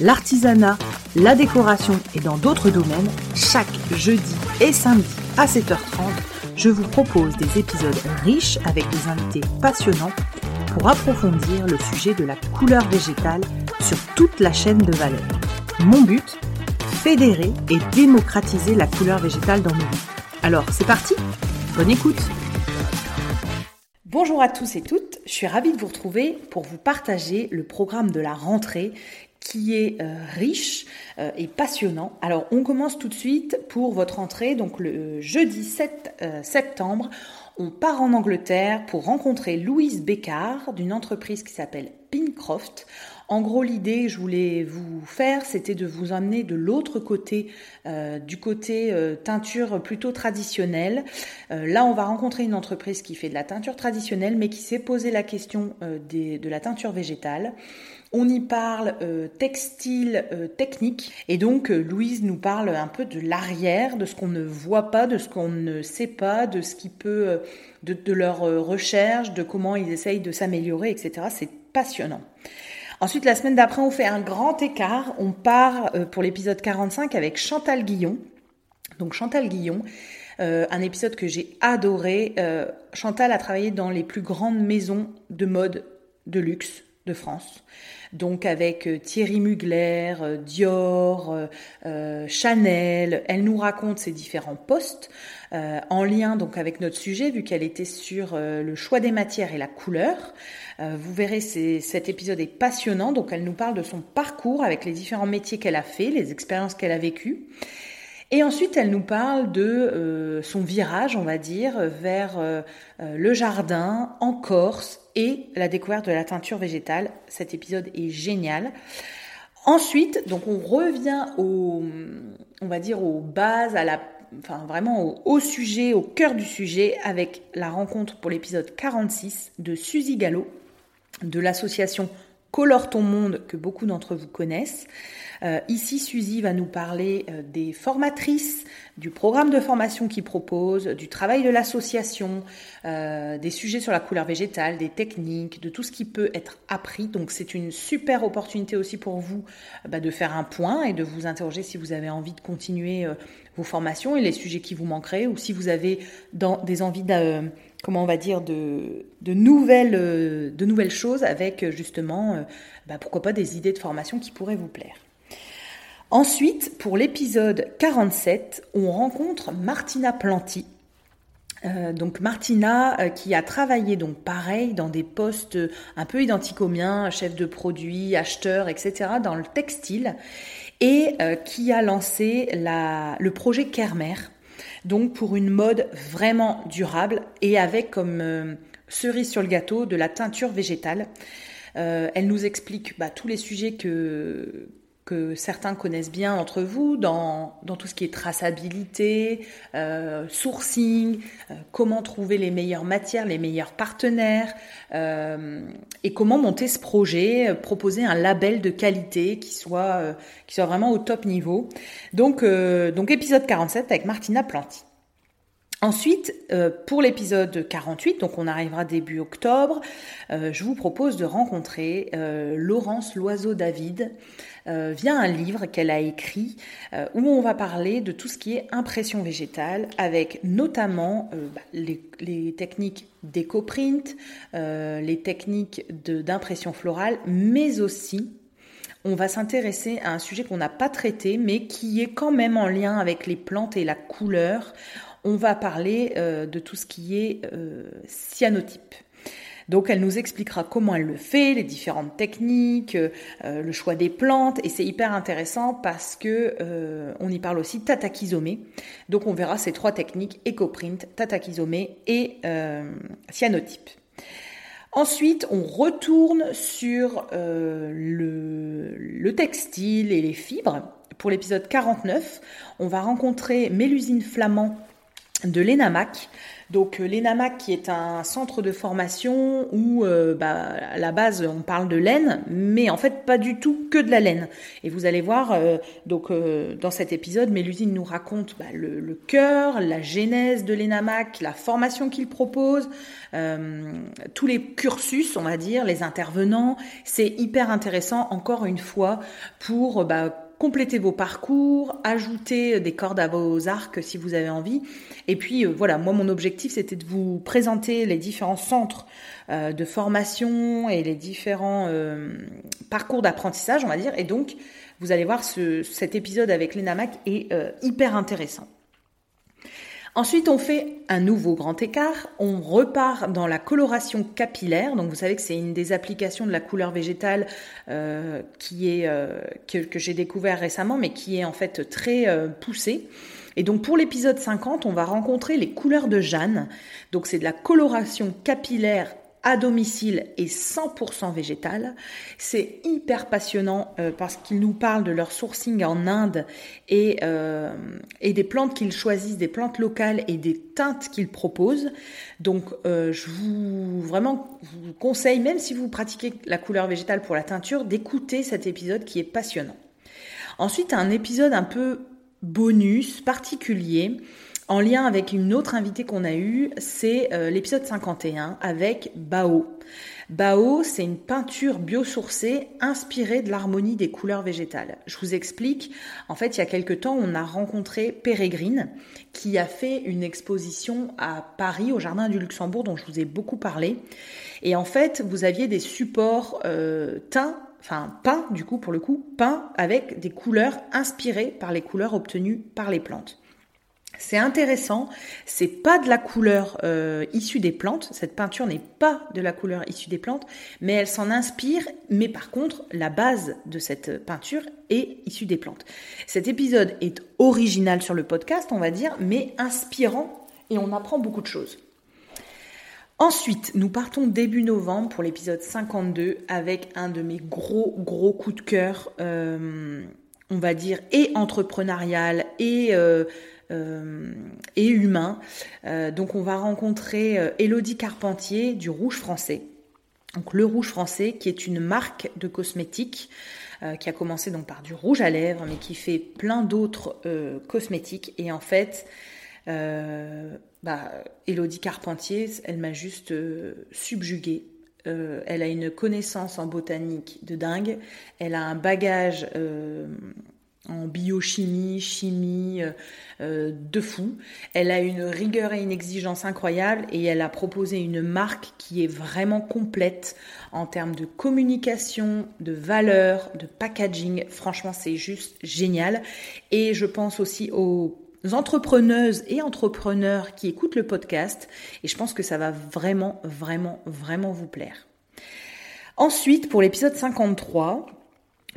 l'artisanat, la décoration et dans d'autres domaines, chaque jeudi et samedi à 7h30, je vous propose des épisodes riches avec des invités passionnants pour approfondir le sujet de la couleur végétale sur toute la chaîne de valeur. Mon but Fédérer et démocratiser la couleur végétale dans nos vies. Alors, c'est parti Bonne écoute Bonjour à tous et toutes, je suis ravie de vous retrouver pour vous partager le programme de la rentrée qui est euh, riche euh, et passionnant. Alors on commence tout de suite pour votre entrée, donc le jeudi 7 euh, septembre. On part en Angleterre pour rencontrer Louise Bécard d'une entreprise qui s'appelle Pincroft. En gros, l'idée que je voulais vous faire, c'était de vous emmener de l'autre côté, du côté teinture plutôt traditionnelle. là, on va rencontrer une entreprise qui fait de la teinture traditionnelle, mais qui s'est posé la question de la teinture végétale. On y parle euh, textile euh, technique et donc euh, Louise nous parle un peu de l'arrière, de ce qu'on ne voit pas, de ce qu'on ne sait pas, de ce qui peut, de, de leur recherche, de comment ils essayent de s'améliorer, etc. C'est passionnant. Ensuite, la semaine d'après, on fait un grand écart. On part pour l'épisode 45 avec Chantal Guillon. Donc Chantal Guillon, un épisode que j'ai adoré. Chantal a travaillé dans les plus grandes maisons de mode de luxe de France donc avec euh, Thierry Mugler, euh, Dior, euh, Chanel. Elle nous raconte ses différents postes en lien donc avec notre sujet vu qu'elle était sur le choix des matières et la couleur. vous verrez, cet épisode est passionnant. Donc elle nous parle de son parcours avec les différents métiers qu'elle a fait, les expériences qu'elle a vécues. Et ensuite, elle nous parle de son virage, on va dire, vers le jardin en Corse et la découverte de la teinture végétale. Cet épisode est génial. Ensuite, donc on revient au, on va dire aux bases, à la, enfin vraiment au, sujet, au cœur du sujet, avec la rencontre pour l'épisode 46 de Suzy Gallo de l'association Colore ton monde que beaucoup d'entre vous connaissent. Euh, ici, Suzy va nous parler euh, des formatrices, du programme de formation qu'il propose, du travail de l'association, euh, des sujets sur la couleur végétale, des techniques, de tout ce qui peut être appris. Donc c'est une super opportunité aussi pour vous bah, de faire un point et de vous interroger si vous avez envie de continuer vos formations et les sujets qui vous manqueraient ou si vous avez des envies de comment on va dire, de, de, nouvelles, de nouvelles choses avec justement, bah, pourquoi pas des idées de formation qui pourraient vous plaire. Ensuite, pour l'épisode 47, on rencontre Martina Planti. Euh, donc Martina euh, qui a travaillé donc pareil dans des postes un peu identiques aux miens, chef de produit, acheteur, etc. dans le textile et euh, qui a lancé la, le projet Kermer, donc pour une mode vraiment durable et avec comme cerise sur le gâteau de la teinture végétale. elle nous explique bah, tous les sujets que, que certains connaissent bien entre vous dans, dans tout ce qui est traçabilité, euh, sourcing, euh, comment trouver les meilleures matières, les meilleurs partenaires euh, et comment monter ce projet, proposer un label de qualité qui soit, qui soit vraiment au top niveau. Donc, donc épisode 47 avec Martina Planti. Ensuite, pour l'épisode 48, donc on arrivera début octobre, je vous propose de rencontrer Laurence Loiseau-David, euh, via un livre qu'elle a écrit euh, où on va parler de tout ce qui est impression végétale avec notamment euh, bah, les, techniques d'éco-print, les techniques d'impression florale, mais aussi on va s'intéresser à un sujet qu'on n'a pas traité mais qui est quand même en lien avec les plantes et la couleur. On va parler de tout ce qui est cyanotype. Donc elle nous expliquera comment elle le fait, les différentes techniques, euh, le choix des plantes, et c'est hyper intéressant parce que euh, on y parle aussi tatakizomé. Donc on verra ces trois techniques écoprint, tatakizomé et euh, cyanotype. Ensuite, on retourne sur le, le, textile et les fibres. Pour l'épisode 49, on va rencontrer Mélusine Flamand de l'ENAMAC. Donc euh, l'ENAMAC qui est un centre de formation où euh, bah, à la base on parle de laine, mais en fait pas du tout que de la laine. Et vous allez voir, euh, donc dans cet épisode, Mélusine nous raconte bah, le, le, cœur, la genèse de l'ENAMAC, la formation qu'il propose, tous les cursus, on va dire, les intervenants. C'est hyper intéressant encore une fois pour bah, compléter vos parcours, ajouter des cordes à vos arcs si vous avez envie. Et puis euh, voilà, moi mon objectif c'était de vous présenter les différents centres euh, de formation et les différents euh, parcours d'apprentissage, on va dire. Et donc vous allez voir ce, cet épisode avec l'ENAMAC est hyper intéressant. Ensuite, on fait un nouveau grand écart. On repart dans la coloration capillaire. Donc, vous savez que c'est une des applications de la couleur végétale euh, euh, que, j'ai découvert récemment, mais qui est en fait très euh, poussée. Et donc, pour l'épisode 50, on va rencontrer les couleurs de Jeanne. Donc, c'est de la coloration capillaire à domicile et 100% végétal. C'est hyper passionnant euh, parce qu'ils nous parlent de leur sourcing en Inde et, euh, et des plantes qu'ils choisissent, des plantes locales et des teintes qu'ils proposent. Donc euh, je vous vraiment vous conseille, même si vous pratiquez la couleur végétale pour la teinture, d'écouter cet épisode qui est passionnant. Ensuite, un épisode un peu bonus, particulier, en lien avec une autre invitée qu'on a eue, c'est euh, l'épisode 51 avec Bao. Bao, c'est une peinture biosourcée inspirée de l'harmonie des couleurs végétales. Je vous explique. En fait, il y a quelque temps, on a rencontré Pérégrine qui a fait une exposition à Paris, au Jardin du Luxembourg, dont je vous ai beaucoup parlé. Et en fait, vous aviez des supports euh, teints enfin peints du coup pour le coup, peints avec des couleurs inspirées par les couleurs obtenues par les plantes. C'est intéressant, c'est pas de la couleur euh, issue des plantes, cette peinture n'est pas de la couleur issue des plantes, mais elle s'en inspire, mais par contre, la base de cette peinture est issue des plantes. Cet épisode est original sur le podcast, on va dire, mais inspirant et on apprend beaucoup de choses. Ensuite, nous partons début novembre pour l'épisode 52 avec un de mes gros gros coups de cœur, euh, on va dire, et entrepreneurial et... Euh, euh, et humain. Euh, donc on va rencontrer euh, Élodie Carpentier du Rouge Français. Donc le Rouge Français qui est une marque de cosmétiques qui a commencé donc par du rouge à lèvres mais qui fait plein d'autres cosmétiques et en fait bah, Élodie Carpentier, elle m'a juste subjuguée. elle a une connaissance en botanique de dingue. Elle a un bagage en biochimie, chimie, euh, euh, de fou. Elle a une rigueur et une exigence incroyable et elle a proposé une marque qui est vraiment complète en termes de communication, de valeur, de packaging. Franchement, c'est juste génial. Et je pense aussi aux entrepreneuses et entrepreneurs qui écoutent le podcast et je pense que ça va vraiment, vraiment, vraiment vous plaire. Ensuite, pour l'épisode 53,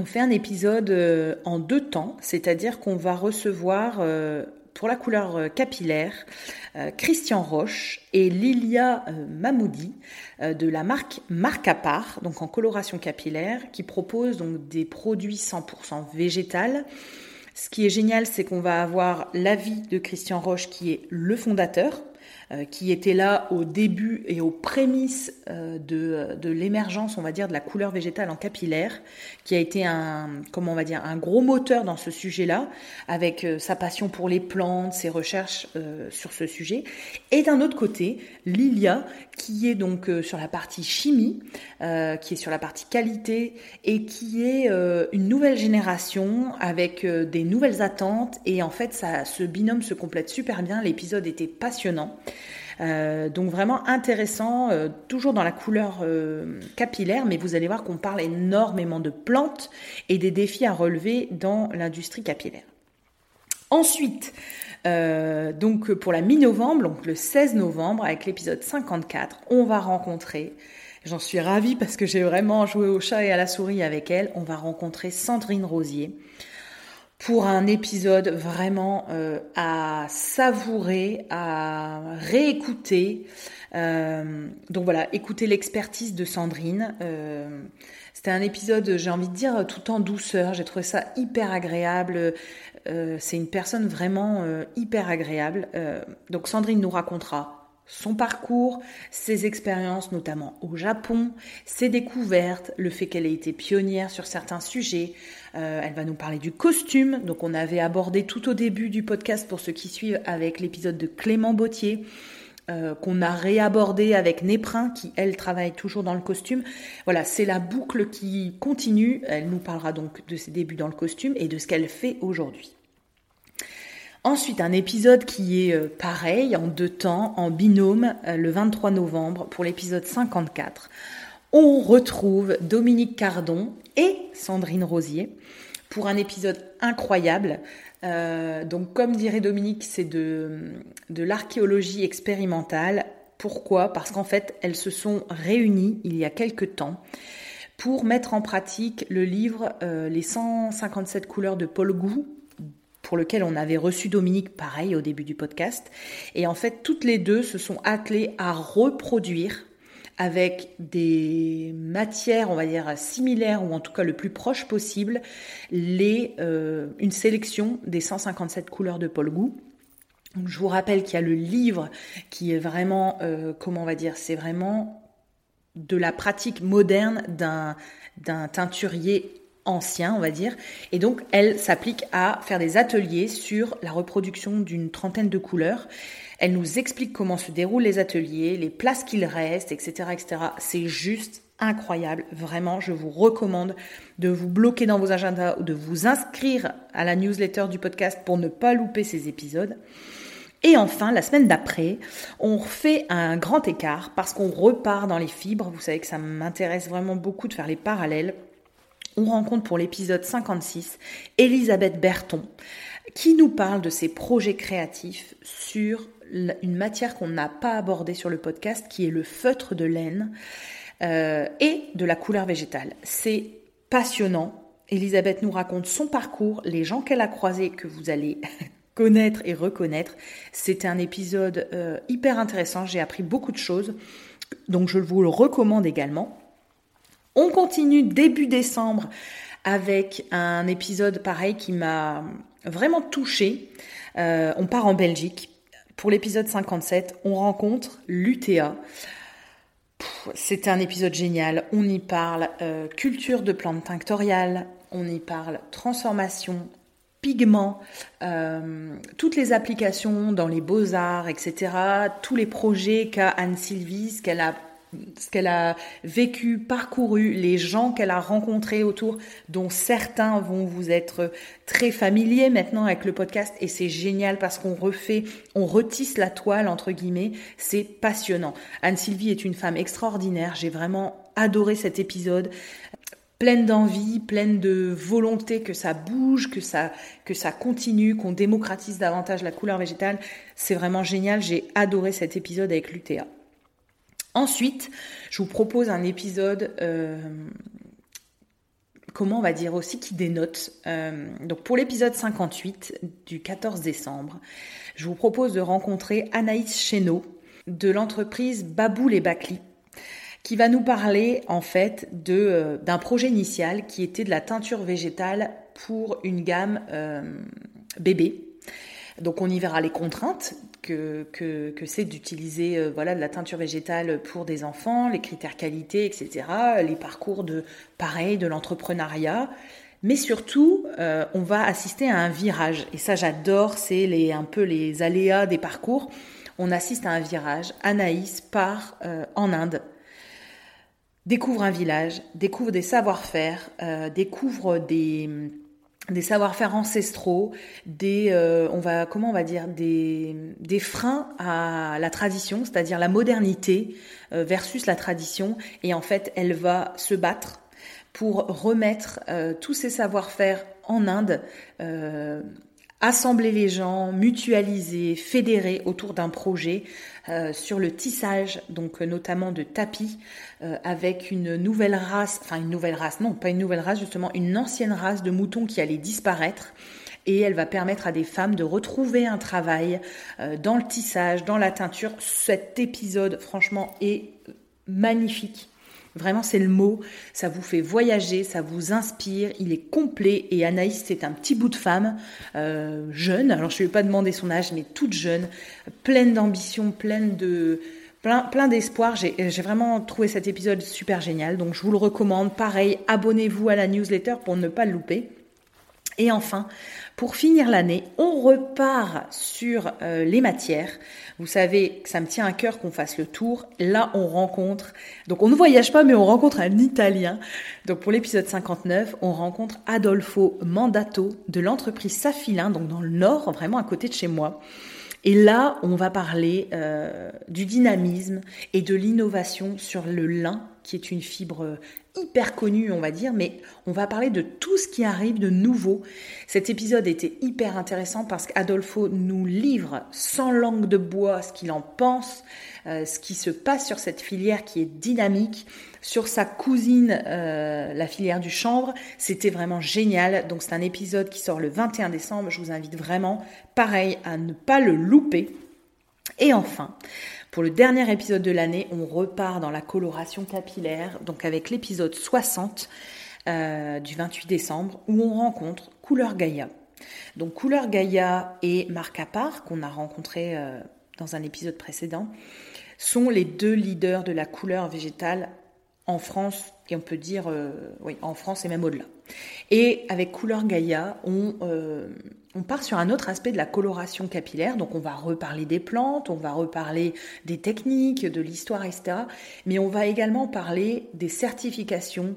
on fait un épisode euh, en deux temps, c'est-à-dire qu'on va recevoir euh, pour la couleur euh, capillaire Christian Roche et Lilia Mamoudi de la marque Marque à part, donc en coloration capillaire, qui propose donc des produits 100% végétal. Ce qui est génial, c'est qu'on va avoir l'avis de Christian Roche qui est le fondateur qui était là au début et aux prémices euh, de, de l'émergence, on va dire, de la couleur végétale en capillaire, qui a été un, comment on va dire, un gros moteur dans ce sujet-là, avec euh, sa passion pour les plantes, ses recherches sur ce sujet. Et d'un autre côté, Lilia, qui est donc sur la partie chimie, qui est sur la partie qualité et qui est une nouvelle génération avec des nouvelles attentes. Et en fait, ça, ce binôme se complète super bien. L'épisode était passionnant. Euh, donc vraiment intéressant, euh, toujours dans la couleur euh, capillaire, mais vous allez voir qu'on parle énormément de plantes et des défis à relever dans l'industrie capillaire. Ensuite, pour la mi-novembre, donc le 16 novembre, avec l'épisode 54, on va rencontrer J'en suis ravie parce que j'ai vraiment joué au chat et à la souris avec elle. On va rencontrer Sandrine Rosier pour un épisode vraiment euh, à savourer, à réécouter. Euh, donc voilà, écouter l'expertise de Sandrine. Euh, c'était un épisode, j'ai envie de dire, tout en douceur. J'ai trouvé ça hyper agréable. c'est une personne vraiment hyper agréable. donc Sandrine nous racontera son parcours, ses expériences notamment au Japon, ses découvertes, le fait qu'elle ait été pionnière sur certains sujets. Euh, elle va nous parler du costume, donc on avait abordé tout au début du podcast pour ceux qui suivent avec l'épisode de Clément Bottier. Euh, qu'on a réabordé avec Néprin, qui elle travaille toujours dans le costume. Voilà, c'est la boucle qui continue. Elle nous parlera donc de ses débuts dans le costume et de ce qu'elle fait aujourd'hui. Ensuite, un épisode qui est euh, pareil, en deux temps, en binôme, euh, le 23 novembre, pour l'épisode 54. On retrouve Dominique Cardon et Sandrine Rosier pour un épisode incroyable. Euh, donc, comme dirait Dominique, c'est de, l'archéologie expérimentale. Pourquoi? Parce qu'en fait, elles se sont réunies il y a quelque temps pour mettre en pratique le livre Les 157 couleurs de Paul Gou pour lequel on avait reçu Dominique pareil au début du podcast. Et en fait, toutes les deux se sont attelées à reproduire avec des matières, on va dire, similaires ou en tout cas le plus proche possible, les, euh, une sélection des 157 couleurs de Paul Gou. je vous rappelle qu'il y a le livre qui est vraiment, euh, comment on va dire, c'est vraiment de la pratique moderne d'un d'un teinturier ancien, on va dire. Et donc, elle s'applique à faire des ateliers sur la reproduction d'une trentaine de couleurs. Elle nous explique comment se déroulent les ateliers, les places qu'il reste, etc., etc. C'est juste incroyable. Vraiment, je vous recommande de vous bloquer dans vos agendas ou de vous inscrire à la newsletter du podcast pour ne pas louper ces épisodes. Et enfin, la semaine d'après, on refait un grand écart parce qu'on repart dans les fibres. Vous savez que ça m'intéresse vraiment beaucoup de faire les parallèles on rencontre pour l'épisode 56 Elisabeth Berton qui nous parle de ses projets créatifs sur une matière qu'on n'a pas abordée sur le podcast qui est le feutre de laine euh, et de la couleur végétale. C'est passionnant. Elisabeth nous raconte son parcours, les gens qu'elle a croisés que vous allez connaître et reconnaître. C'était un épisode euh, hyper intéressant, j'ai appris beaucoup de choses, donc je vous le recommande également. On continue début décembre avec un épisode pareil qui m'a vraiment touchée. Euh, on part en Belgique. Pour l'épisode 57, on rencontre l'UTA. C'était un épisode génial. On y parle euh, culture de plantes tinctoriales, on y parle transformation, pigments, euh, toutes les applications dans les beaux-arts, etc. Tous les projets qu'a Anne-Sylvie, ce qu'elle a ce qu'elle a vécu, parcouru, les gens qu'elle a rencontrés autour, dont certains vont vous être très familiers maintenant avec le podcast, et c'est génial parce qu'on refait, on retisse la toile, entre guillemets, c'est passionnant. Anne-Sylvie est une femme extraordinaire, j'ai vraiment adoré cet épisode pleine d'envie, pleine de volonté que ça bouge, que ça, que ça continue, qu'on démocratise davantage la couleur végétale. C'est vraiment génial. J'ai adoré cet épisode avec l'UTA. Ensuite, je vous propose un épisode, euh, comment on va dire aussi, qui dénote. Euh, donc pour l'épisode 58 du 14 décembre, je vous propose de rencontrer Anaïs Chéneau de l'entreprise Baboul et Bacli qui va nous parler en fait euh, d'un projet initial qui était de la teinture végétale pour une gamme bébé. Donc on y verra les contraintes que, c'est d'utiliser euh, voilà, de la teinture végétale pour des enfants, les critères qualité, etc., les parcours de pareil, de l'entrepreneuriat. Mais surtout, euh, on va assister à un virage. Et ça, j'adore, c'est les, un peu les aléas des parcours. On assiste à un virage. Anaïs part euh, en Inde, découvre un village, découvre des savoir-faire, découvre des des savoir-faire ancestraux, des, euh, on va, comment on va dire, des, des freins à la tradition, c'est-à-dire la modernité euh, versus la tradition. Et en fait, elle va se battre pour remettre euh, tous ces savoir-faire en Inde assembler les gens, mutualiser, fédérer autour d'un projet euh, sur le tissage, donc euh, notamment de tapis, euh, avec une nouvelle race, enfin une nouvelle race, non pas une nouvelle race justement, une ancienne race de moutons qui allait disparaître. Et elle va permettre à des femmes de retrouver un travail dans le tissage, dans la teinture. Cet épisode, franchement, est magnifique. Vraiment, c'est le mot. Ça vous fait voyager, ça vous inspire. Il est complet. Et Anaïs, c'est un petit bout de femme, euh, jeune. Alors, je ne vais pas demander son âge, mais toute jeune, pleine d'ambition, pleine de plein, plein d'espoir. J'ai vraiment trouvé cet épisode super génial. Donc, je vous le recommande. Pareil, abonnez-vous à la newsletter pour ne pas le louper. Et enfin, pour finir l'année, on repart sur euh, les matières. Vous savez que ça me tient à cœur qu'on fasse le tour. Là, on rencontre, donc on ne voyage pas, mais on rencontre un Italien. Donc pour l'épisode 59, on rencontre Adolfo Mandato de l'entreprise Safilin, donc dans le nord, vraiment à côté de chez moi. Et là, on va parler euh, du dynamisme et de l'innovation sur le lin, qui est une fibre hyper connue, on va dire, mais on va parler de tout ce qui arrive de nouveau. Cet épisode était hyper intéressant parce qu'Adolfo nous livre sans langue de bois ce qu'il en pense, euh, ce qui se passe sur cette filière qui est dynamique, sur sa cousine, euh, la filière du chanvre. C'était vraiment génial. Donc c'est un épisode qui sort le 21 décembre. Je vous invite vraiment, pareil, à ne pas le louper. Et enfin, pour le dernier épisode de l'année, on repart dans la coloration capillaire, donc avec l'épisode 60 euh, du 28 décembre, où on rencontre Couleur Gaïa. Donc Couleur Gaïa et Marc Appart, qu'on a rencontré euh, dans un épisode précédent, sont les deux leaders de la couleur végétale en France et on peut dire euh, oui en France et même au-delà. Et avec Couleur Gaïa, on, euh, on part sur un autre aspect de la coloration capillaire. Donc on va reparler des plantes, on va reparler des techniques, de l'histoire, etc. Mais on va également parler des certifications,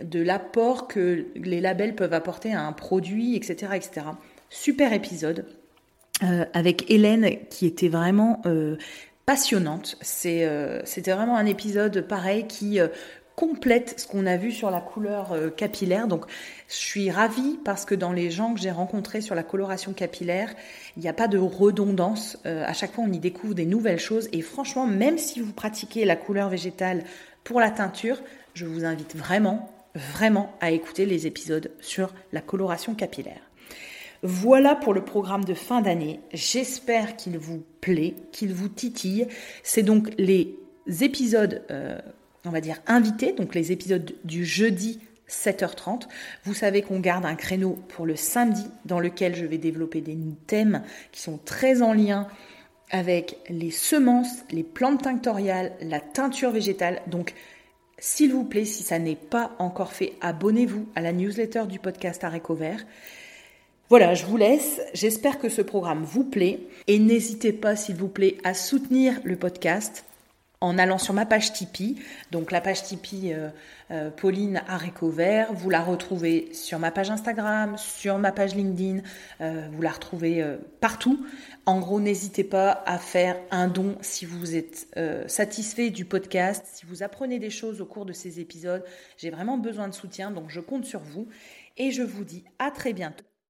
de l'apport que les labels peuvent apporter à un produit, etc. etc. Super épisode. Euh, avec Hélène qui était vraiment passionnante. Euh, c'était vraiment un épisode pareil qui euh, complète ce qu'on a vu sur la couleur euh, capillaire. Donc, je suis ravie parce que dans les gens que j'ai rencontrés sur la coloration capillaire, il n'y a pas de redondance. à chaque fois, on y découvre des nouvelles choses. Et franchement, même si vous pratiquez la couleur végétale pour la teinture, je vous invite vraiment, vraiment à écouter les épisodes sur la coloration capillaire. Voilà pour le programme de fin d'année. J'espère qu'il vous plaît, qu'il vous titille. C'est donc les épisodes, euh, on va dire, invités, donc les épisodes du jeudi 7h30. Vous savez qu'on garde un créneau pour le samedi dans lequel je vais développer des thèmes qui sont très en lien avec les semences, les plantes tinctoriales, la teinture végétale. Donc, s'il vous plaît, si ça n'est pas encore fait, abonnez-vous à la newsletter du podcast Aréco Vert. Voilà, je vous laisse. J'espère que ce programme vous plaît. Et n'hésitez pas, s'il vous plaît, à soutenir le podcast en allant sur ma page Tipeee. Donc la page Tipeee euh, euh, Pauline Vert, vous la retrouvez sur ma page Instagram, sur ma page LinkedIn, euh, vous la retrouvez partout. En gros, n'hésitez pas à faire un don si vous êtes satisfait du podcast, si vous apprenez des choses au cours de ces épisodes. J'ai vraiment besoin de soutien, donc je compte sur vous. Et je vous dis à très bientôt.